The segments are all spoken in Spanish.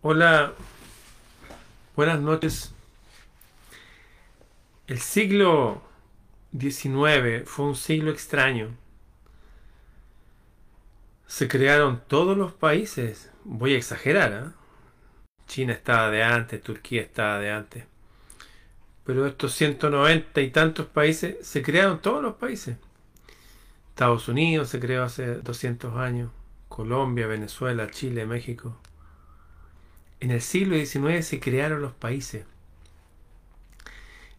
Hola, buenas noches. El siglo XIX fue un siglo extraño. Se crearon todos los países. Voy a exagerar, ¿eh? China estaba de antes, Turquía estaba de antes. Pero estos 190 y tantos países, se crearon todos los países. Estados Unidos se creó hace 200 años, Colombia, Venezuela, Chile, México. En el siglo XIX se crearon los países.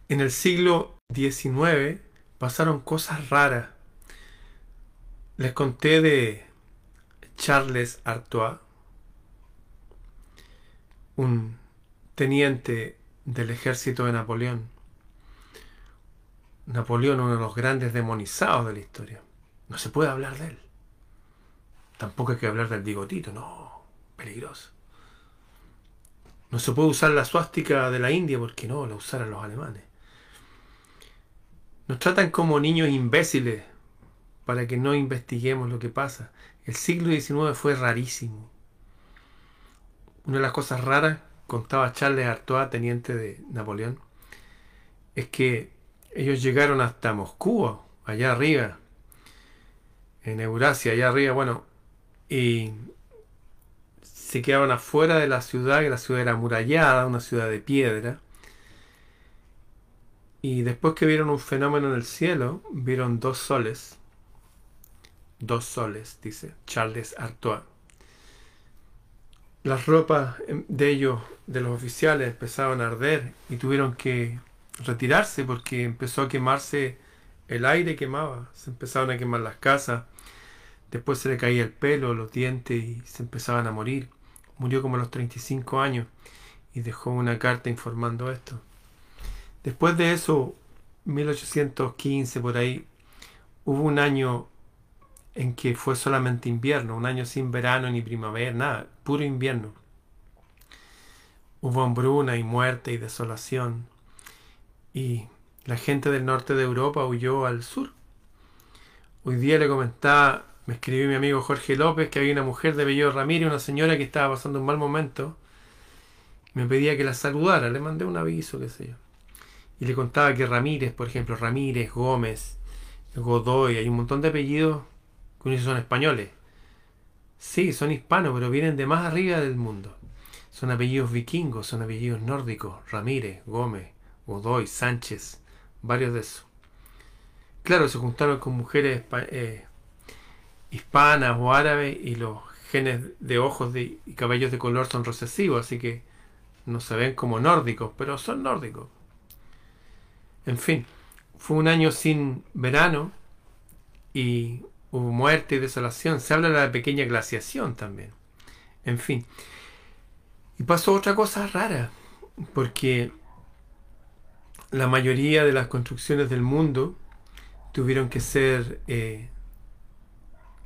En el siglo XIX pasaron cosas raras. Les conté de Charles Artois, un teniente del ejército de Napoleón. Napoleón, uno de los grandes demonizados de la historia. No se puede hablar de él. Tampoco hay que hablar del bigotito, no, peligroso. No se puede usar la suástica de la India porque no, la usaron los alemanes. Nos tratan como niños imbéciles para que no investiguemos lo que pasa. El siglo XIX fue rarísimo. Una de las cosas raras, contaba Charles Artois, teniente de Napoleón, es que ellos llegaron hasta Moscú, allá arriba, en Eurasia, allá arriba, bueno, y se quedaban afuera de la ciudad, que la ciudad era amurallada, una ciudad de piedra. Y después que vieron un fenómeno en el cielo, vieron dos soles. Dos soles, dice Charles Artois. Las ropas de ellos, de los oficiales, empezaron a arder y tuvieron que retirarse porque empezó a quemarse el aire quemaba, se empezaron a quemar las casas, después se le caía el pelo, los dientes y se empezaban a morir. Murió como a los 35 años y dejó una carta informando esto. Después de eso, 1815 por ahí, hubo un año en que fue solamente invierno, un año sin verano ni primavera, nada, puro invierno. Hubo hambruna y muerte y desolación. Y la gente del norte de Europa huyó al sur. Hoy día le comentaba, me escribió mi amigo Jorge López que había una mujer de Bello Ramírez, una señora que estaba pasando un mal momento. Me pedía que la saludara, le mandé un aviso, qué sé yo. Y le contaba que Ramírez, por ejemplo, Ramírez, Gómez, Godoy, hay un montón de apellidos que son españoles. Sí, son hispanos, pero vienen de más arriba del mundo. Son apellidos vikingos, son apellidos nórdicos. Ramírez, Gómez, Godoy, Sánchez, varios de esos. Claro, se juntaron con mujeres eh, hispanas o árabes y los genes de ojos y cabellos de color son recesivos, así que no se ven como nórdicos, pero son nórdicos. En fin, fue un año sin verano y hubo muerte y desolación. Se habla de la pequeña glaciación también. En fin. Y pasó otra cosa rara, porque la mayoría de las construcciones del mundo tuvieron que ser eh,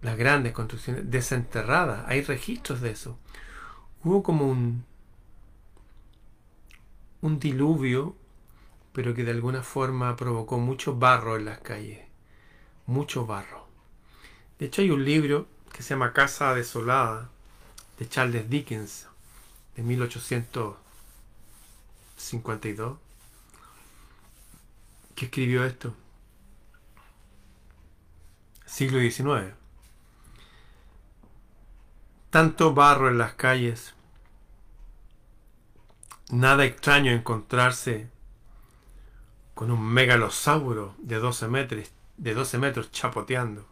las grandes construcciones desenterradas. Hay registros de eso. Hubo como un, un diluvio, pero que de alguna forma provocó mucho barro en las calles. Mucho barro. De hecho hay un libro que se llama Casa Desolada de Charles Dickens de 1852 que escribió esto. Siglo XIX. Tanto barro en las calles. Nada extraño encontrarse con un megalosauro de 12 metros, de 12 metros chapoteando.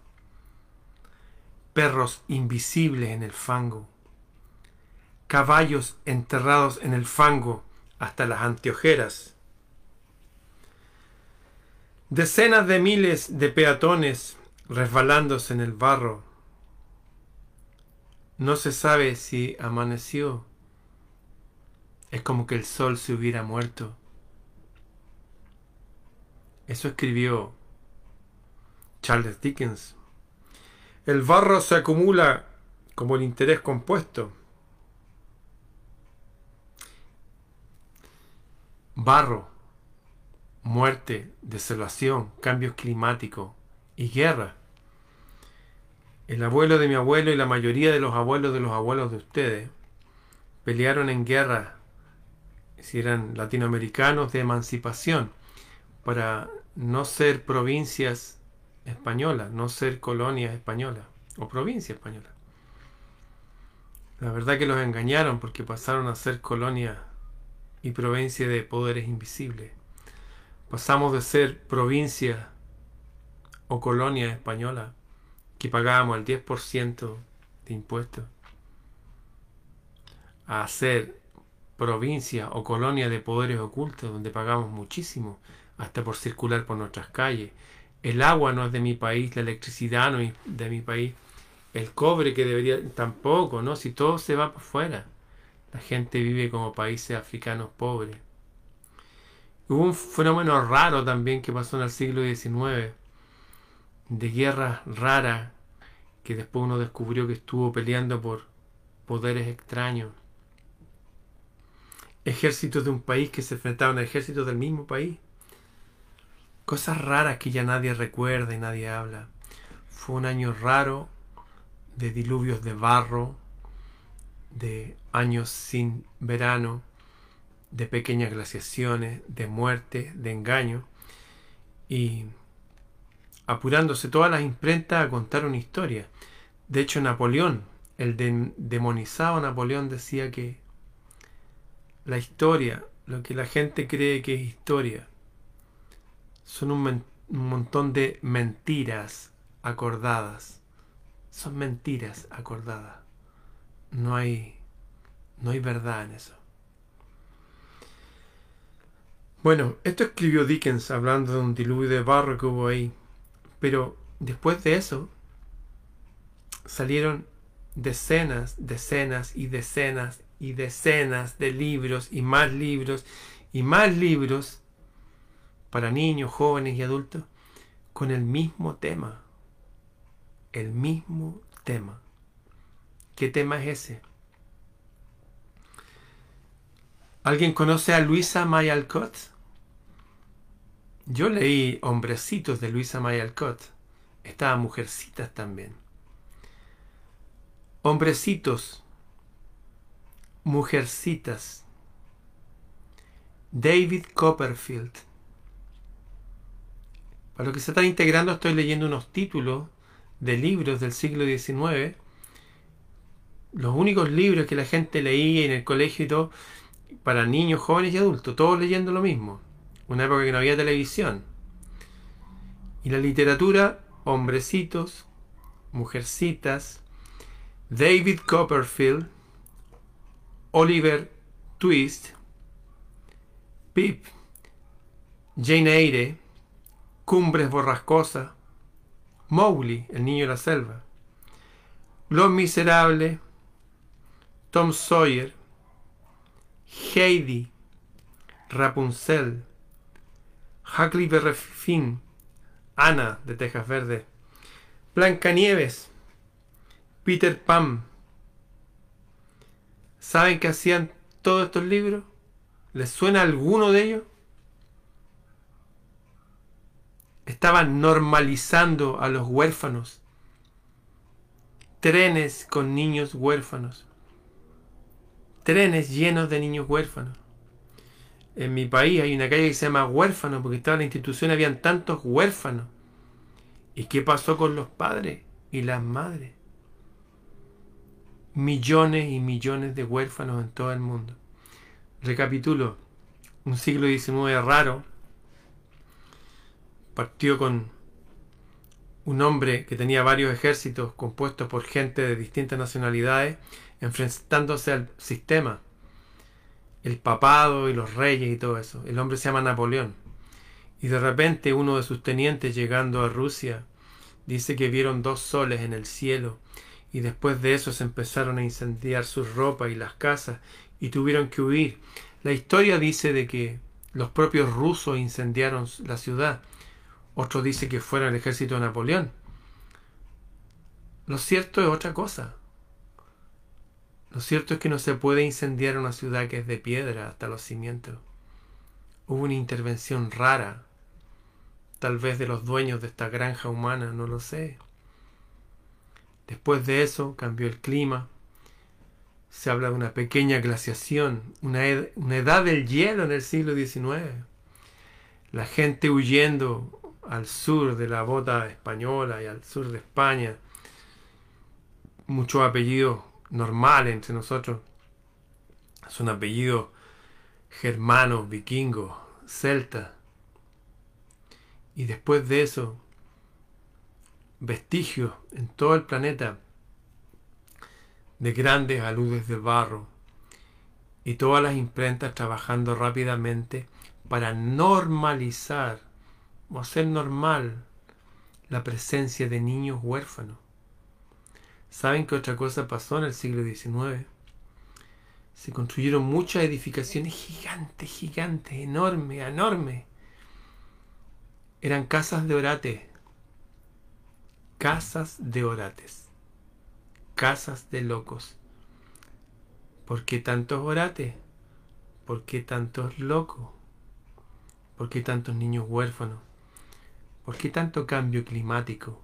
Perros invisibles en el fango. Caballos enterrados en el fango hasta las anteojeras Decenas de miles de peatones resbalándose en el barro. No se sabe si amaneció. Es como que el sol se hubiera muerto. Eso escribió Charles Dickens. El barro se acumula como el interés compuesto. Barro muerte, desolación, cambios climáticos y guerra. El abuelo de mi abuelo y la mayoría de los abuelos de los abuelos de ustedes pelearon en guerra, si eran latinoamericanos de emancipación, para no ser provincias españolas, no ser colonias españolas o provincia española. La verdad que los engañaron porque pasaron a ser colonia y provincia de poderes invisibles. Pasamos de ser provincia o colonia española que pagábamos el 10% de impuestos a ser provincia o colonia de poderes ocultos donde pagamos muchísimo hasta por circular por nuestras calles. El agua no es de mi país, la electricidad no es de mi país, el cobre que debería tampoco, ¿no? Si todo se va por fuera. La gente vive como países africanos pobres. Hubo un fenómeno raro también que pasó en el siglo XIX, de guerras raras, que después uno descubrió que estuvo peleando por poderes extraños. Ejércitos de un país que se enfrentaban a ejércitos del mismo país. Cosas raras que ya nadie recuerda y nadie habla. Fue un año raro de diluvios de barro, de años sin verano, de pequeñas glaciaciones, de muerte, de engaño, y apurándose todas las imprentas a contar una historia. De hecho, Napoleón, el demonizado Napoleón, decía que la historia, lo que la gente cree que es historia, son un, montón de mentiras acordadas. Son mentiras acordadas. No hay, no hay verdad en eso. Bueno, esto escribió Dickens hablando de un diluvio de barro que hubo ahí. Pero después de eso salieron decenas, decenas y decenas y decenas de libros y más libros y más libros para niños, jóvenes y adultos con el mismo tema. El mismo tema. ¿Qué tema es ese? ¿Alguien conoce a Luisa May Alcott? Yo leí Hombrecitos de Luisa May Alcott. Estaban Mujercitas también. Hombrecitos, Mujercitas. David Copperfield. Para lo que se está integrando estoy leyendo unos títulos de libros del siglo XIX. Los únicos libros que la gente leía en el colegio y todo para niños, jóvenes y adultos, todos leyendo lo mismo. Una época que no había televisión. Y la literatura, hombrecitos, mujercitas, David Copperfield, Oliver Twist, Pip, Jane Eyre, Cumbres Borrascosas, Mowgli, el niño de la selva, Los Miserables, Tom Sawyer, Heidi, Rapunzel, Huckleberry Finn, Ana de Tejas Verde, Blancanieves, Peter Pan. ¿Saben qué hacían todos estos libros? ¿Les suena alguno de ellos? Estaban normalizando a los huérfanos. Trenes con niños huérfanos trenes llenos de niños huérfanos. En mi país hay una calle que se llama huérfano porque estaba en la institución habían tantos huérfanos. ¿Y qué pasó con los padres y las madres? Millones y millones de huérfanos en todo el mundo. Recapitulo, un siglo XIX raro partió con un hombre que tenía varios ejércitos compuestos por gente de distintas nacionalidades enfrentándose al sistema, el papado y los reyes y todo eso. El hombre se llama Napoleón. Y de repente uno de sus tenientes llegando a Rusia dice que vieron dos soles en el cielo y después de eso se empezaron a incendiar sus ropas y las casas y tuvieron que huir. La historia dice de que los propios rusos incendiaron la ciudad. Otro dice que fuera el ejército de Napoleón. Lo cierto es otra cosa. Lo cierto es que no se puede incendiar una ciudad que es de piedra hasta los cimientos. Hubo una intervención rara, tal vez de los dueños de esta granja humana, no lo sé. Después de eso cambió el clima, Se habla de una pequeña glaciación, una, edad del hielo en el siglo XIX. La gente huyendo al sur de la bota española y al sur de España. Muchos apellidos normales entre nosotros. Son apellidos germanos, vikingos, celtas. Y después de eso, vestigios en todo el planeta de grandes aludes del barro y todas las imprentas trabajando rápidamente para normalizar o hacer normal la presencia de niños huérfanos. ¿Saben qué otra cosa pasó en el siglo XIX? Se construyeron muchas edificaciones gigantes, gigantes, enormes, enormes. Eran casas de orate. Casas de orates. Casas de locos. ¿Por qué tantos orates? ¿Por qué tantos locos? ¿Por qué tantos niños huérfanos? ¿Por qué tanto cambio climático?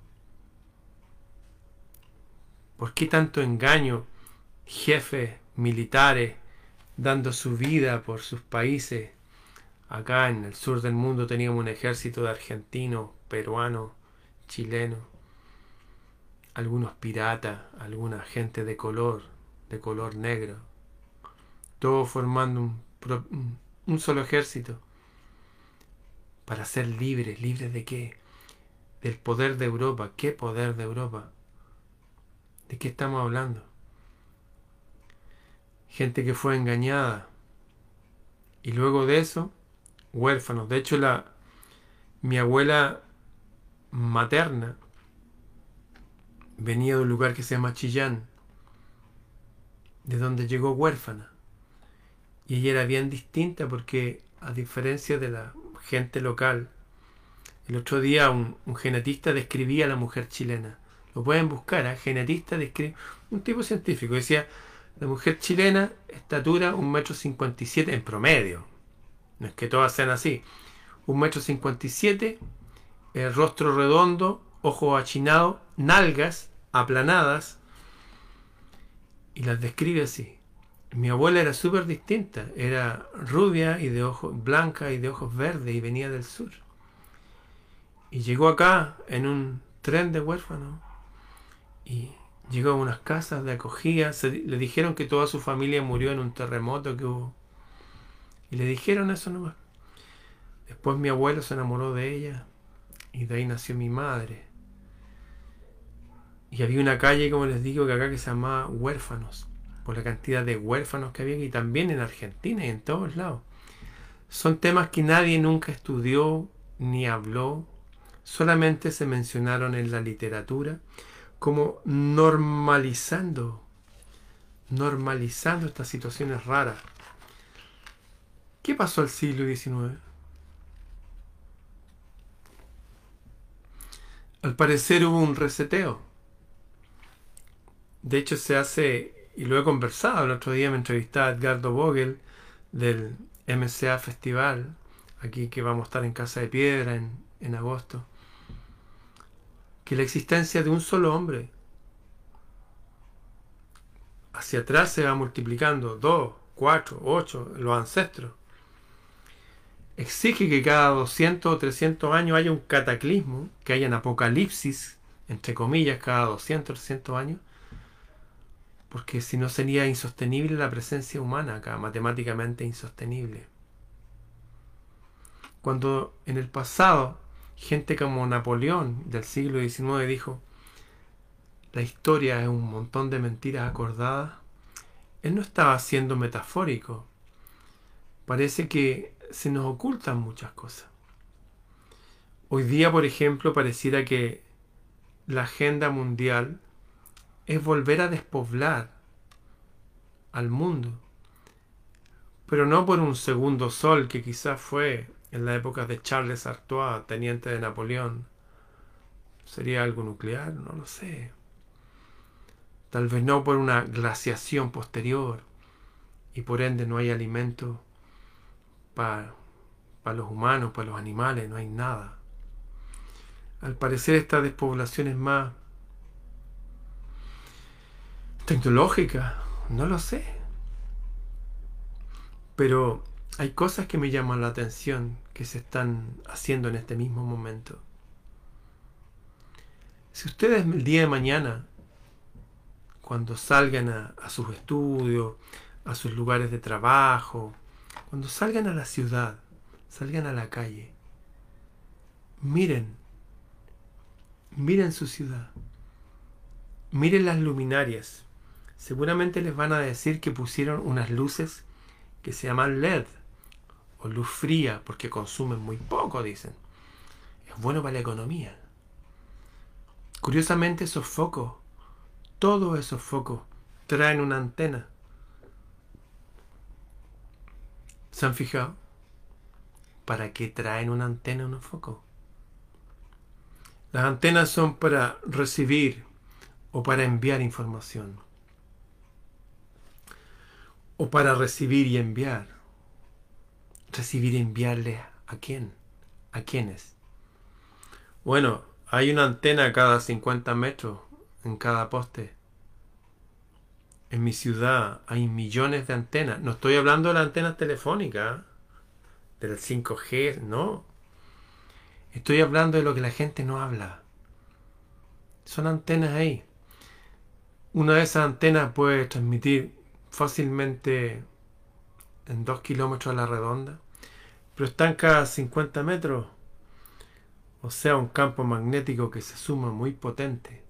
¿Por qué tanto engaño? Jefes militares dando su vida por sus países. Acá en el sur del mundo teníamos un ejército de argentinos, peruanos, chilenos, algunos piratas, alguna gente de color, de color negro, todos formando un, un solo ejército para ser libres. ¿Libres de qué? Del poder de Europa. ¿Qué poder de Europa? ¿De qué estamos hablando? Gente que fue engañada. Y luego de eso, huérfanos. De hecho, la, mi abuela materna venía de un lugar que se llama Chillán, de donde llegó huérfana. Y ella era bien distinta porque, a diferencia de la gente local. El otro día un, genetista describía a la mujer chilena. Lo pueden buscar, ¿eh? genetista describe un tipo científico. Decía, la mujer chilena, estatura un metro cincuenta y siete en promedio. No es que todas sean así. Un metro cincuenta y siete, el rostro redondo, ojos achinados, nalgas aplanadas. Y las describe así. Mi abuela era súper distinta, era rubia y de ojos blanca y de ojos verdes y venía del sur. Y llegó acá en un tren de huérfanos y llegó a unas casas de acogida. le dijeron que toda su familia murió en un terremoto que hubo. Y le dijeron eso nomás. Después mi abuelo se enamoró de ella y de ahí nació mi madre. Y había una calle, como les digo, que acá que se llamaba Huérfanos por la cantidad de huérfanos que había y también en Argentina y en todos lados. Son temas que nadie nunca estudió ni habló, solamente se mencionaron en la literatura como normalizando, normalizando estas situaciones raras. ¿Qué pasó al siglo XIX? Al parecer hubo un reseteo. De hecho, se hace y lo he conversado. El otro día me entrevistaba Edgardo Vogel del MCA Festival, aquí que vamos a estar en Casa de Piedra en, en agosto. Que la existencia de un solo hombre hacia atrás se va multiplicando, dos, cuatro, ocho, los ancestros. Exige que cada 200 o 300 años haya un cataclismo, que haya un apocalipsis, entre comillas, cada 200 o 300 años, porque si no sería insostenible la presencia humana acá, matemáticamente insostenible. Cuando en el pasado gente como Napoleón del siglo XIX dijo, la historia es un montón de mentiras acordadas, él no estaba siendo metafórico. Parece que se nos ocultan muchas cosas. Hoy día, por ejemplo, pareciera que la agenda mundial es volver a despoblar al mundo. Pero no por un segundo sol que quizás fue en la época de Charles Artois, teniente de Napoleón. ¿Sería algo nuclear? No lo sé. Tal vez no por una glaciación posterior y por ende no hay alimento para, los humanos, para los animales, no hay nada. Al parecer esta despoblación es más tecnológica, No lo sé. Pero hay cosas que me llaman la atención que se están haciendo en este mismo momento. Si ustedes el día de mañana, cuando salgan a, sus estudios, a sus lugares de trabajo, cuando salgan a la ciudad, salgan a la calle, miren, miren su ciudad, miren las luminarias. Seguramente les van a decir que pusieron unas luces que se llaman LED o luz fría porque consumen muy poco, dicen. Es bueno para la economía. Curiosamente esos focos, todos esos focos, traen una antena. ¿Se han fijado? ¿Para qué traen una antena unos focos? Las antenas son para recibir o para enviar información. O para recibir y enviar. Recibir y enviarle a quién? ¿A quiénes? Bueno, hay una antena cada 50 metros en cada poste. En mi ciudad hay millones de antenas. No estoy hablando de las antenas telefónicas, del 5G, no. Estoy hablando de lo que la gente no habla. Son antenas ahí. Una de esas antenas puede transmitir fácilmente en 2 kilómetros a la redonda, pero están cada 50 metros. O sea, un campo magnético que se suma muy potente.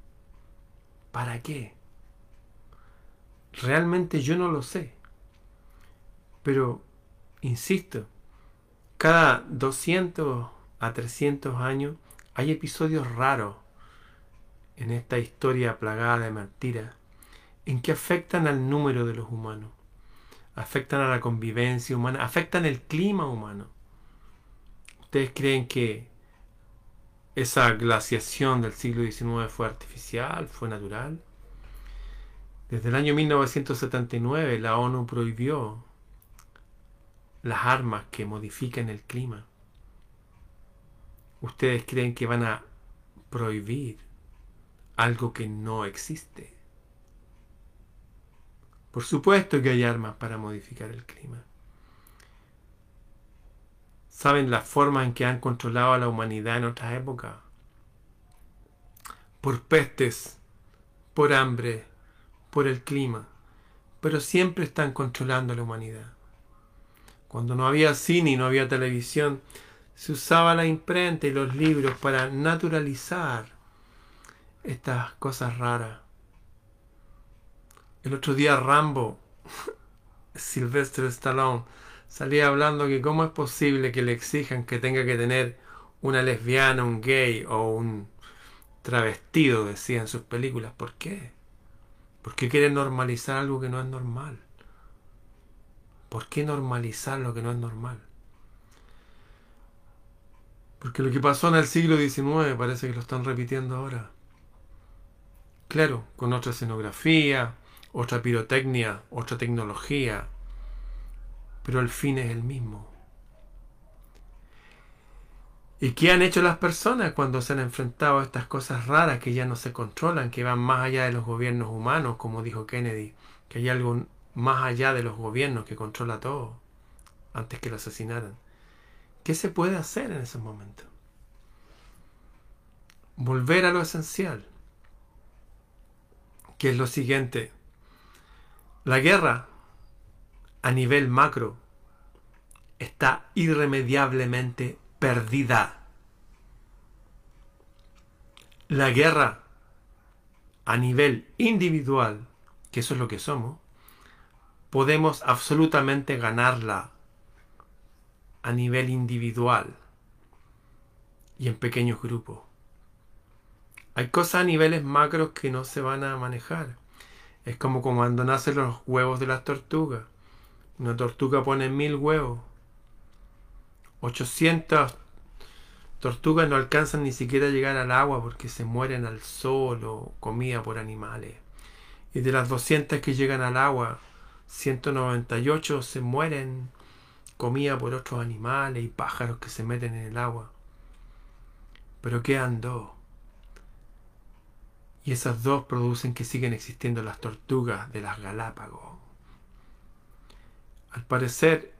¿Para qué? Realmente yo no lo sé. Pero, insisto, cada 200 a 300 años hay episodios raros en esta historia plagada de mentiras en que afectan al número de los humanos, afectan a la convivencia humana, afectan el clima humano. ¿Ustedes creen que esa glaciación del siglo XIX fue artificial, fue natural? Desde el año 1979 la ONU prohibió las armas que modifican el clima. ¿Ustedes creen que van a prohibir algo que no existe? Por supuesto que hay armas para modificar el clima. ¿Saben la forma en que han controlado a la humanidad en otras épocas? Por pestes, por hambre, por el clima, pero siempre están controlando a la humanidad. Cuando no había cine y no había televisión, se usaba la imprenta y los libros para naturalizar estas cosas raras. El otro día Rambo, Sylvester Stallone, salía hablando que cómo es posible que le exijan que tenga que tener una lesbiana, un gay o un travestido, decía en sus películas. ¿Por qué? ¿Por qué quiere normalizar algo que no es normal? ¿Por qué normalizar lo que no es normal? Porque lo que pasó en el siglo XIX parece que lo están repitiendo ahora. Claro, con otra escenografía, otra pirotecnia, otra tecnología, pero el fin es el mismo. ¿Y qué han hecho las personas cuando se han enfrentado a estas cosas raras que ya no se controlan, que van más allá de los gobiernos humanos, como dijo Kennedy, que hay algo más allá de los gobiernos que controla todo, antes que lo asesinaran? ¿Qué se puede hacer en ese momento? Volver a lo esencial, que es lo siguiente. La guerra a nivel macro está irremediablemente perdida. La guerra a nivel individual, que eso es lo que somos, podemos absolutamente ganarla a nivel individual y en pequeños grupos. Hay cosas a niveles macros que no se van a manejar. Es como cuando nacen los huevos de las tortugas. Una tortuga pone mil huevos 800 tortugas no alcanzan ni siquiera a llegar al agua porque se mueren al sol o comida por animales. Y de las 200 que llegan al agua, 198 se mueren comida por otros animales y pájaros que se meten en el agua. Pero quedan dos. Y esas dos producen que siguen existiendo las tortugas de las Galápagos. Al parecer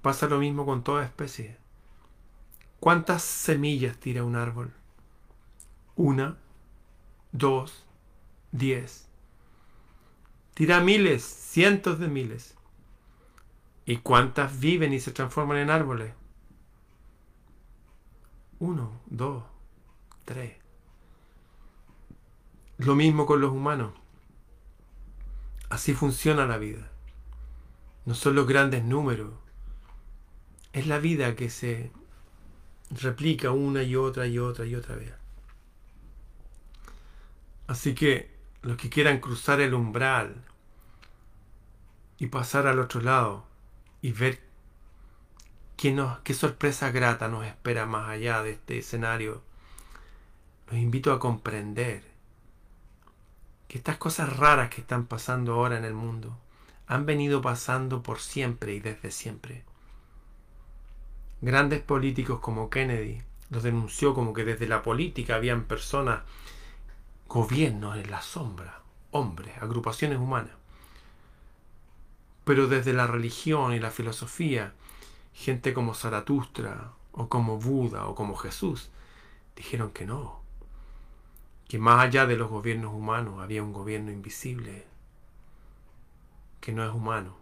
pasa lo mismo con toda especie. ¿Cuántas semillas tira un árbol? Una, dos, diez. Tira miles, cientos de miles. ¿Y cuántas viven y se transforman en árboles? Uno, dos, tres. Lo mismo con los humanos. Así funciona la vida. No son los grandes números. Es la vida que se replica una y otra y otra y otra vez. Así que los que quieran cruzar el umbral y pasar al otro lado y ver qué, nos, qué sorpresa grata nos espera más allá de este escenario, los invito a comprender que estas cosas raras que están pasando ahora en el mundo han venido pasando por siempre y desde siempre. Grandes políticos como Kennedy los denunció como que desde la política habían personas, gobiernos en la sombra, hombres, agrupaciones humanas. Pero desde la religión y la filosofía, gente como Zaratustra, o como Buda, o como Jesús, dijeron que no, que más allá de los gobiernos humanos había un gobierno invisible, que no es humano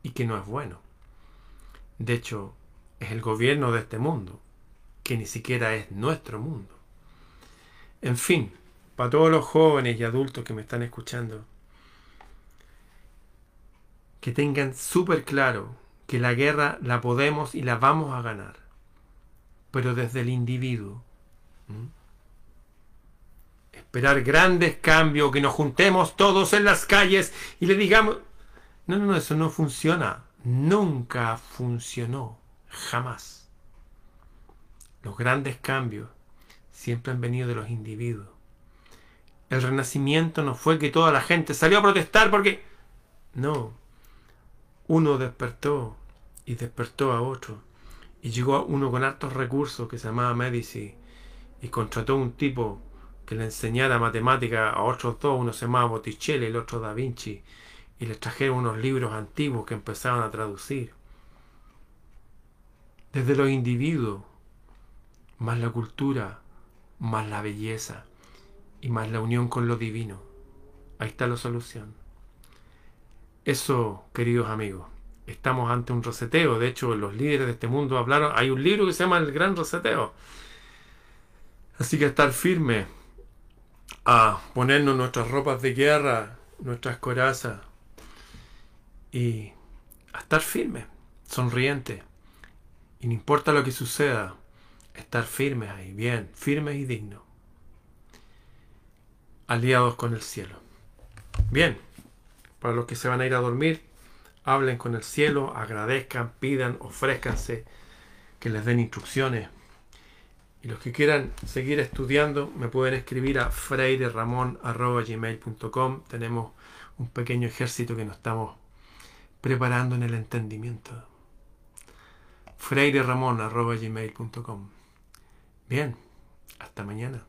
y que no es bueno. De hecho, es el gobierno de este mundo, que ni siquiera es nuestro mundo. En fin, para todos los jóvenes y adultos que me están escuchando, que tengan súper claro que la guerra la podemos y la vamos a ganar, pero desde el individuo. Esperar grandes cambios, que nos juntemos todos en las calles y le digamos, no, no, no, eso no funciona, nunca funcionó. Jamás. Los grandes cambios siempre han venido de los individuos. El renacimiento no fue que toda la gente salió a protestar porque... No. Uno despertó y despertó a otro. Y llegó uno con hartos recursos que se llamaba Medici y contrató un tipo que le enseñara matemática a otros dos. Uno se llamaba Botticelli el otro Da Vinci. Y les trajeron unos libros antiguos que empezaban a traducir desde los individuos, más la cultura, más la belleza y más la unión con lo divino. Ahí está la solución. Eso, queridos amigos, estamos ante un reseteo. De hecho, los líderes de este mundo hablaron. Hay un libro que se llama El Gran Reseteo. Así que estar firme a ponernos nuestras ropas de guerra, nuestras corazas y a estar firme, sonriente y no importa lo que suceda, estar firmes ahí, bien, firmes y dignos. Aliados con el cielo. Bien, para los que se van a ir a dormir, hablen con el cielo, agradezcan, pidan, ofrézcanse, que les den instrucciones. Los que quieran seguir estudiando, me pueden escribir a freireramon.gmail.com. Tenemos un pequeño ejército que nos estamos preparando en el entendimiento freireramon.gmail.com Bien, hasta mañana.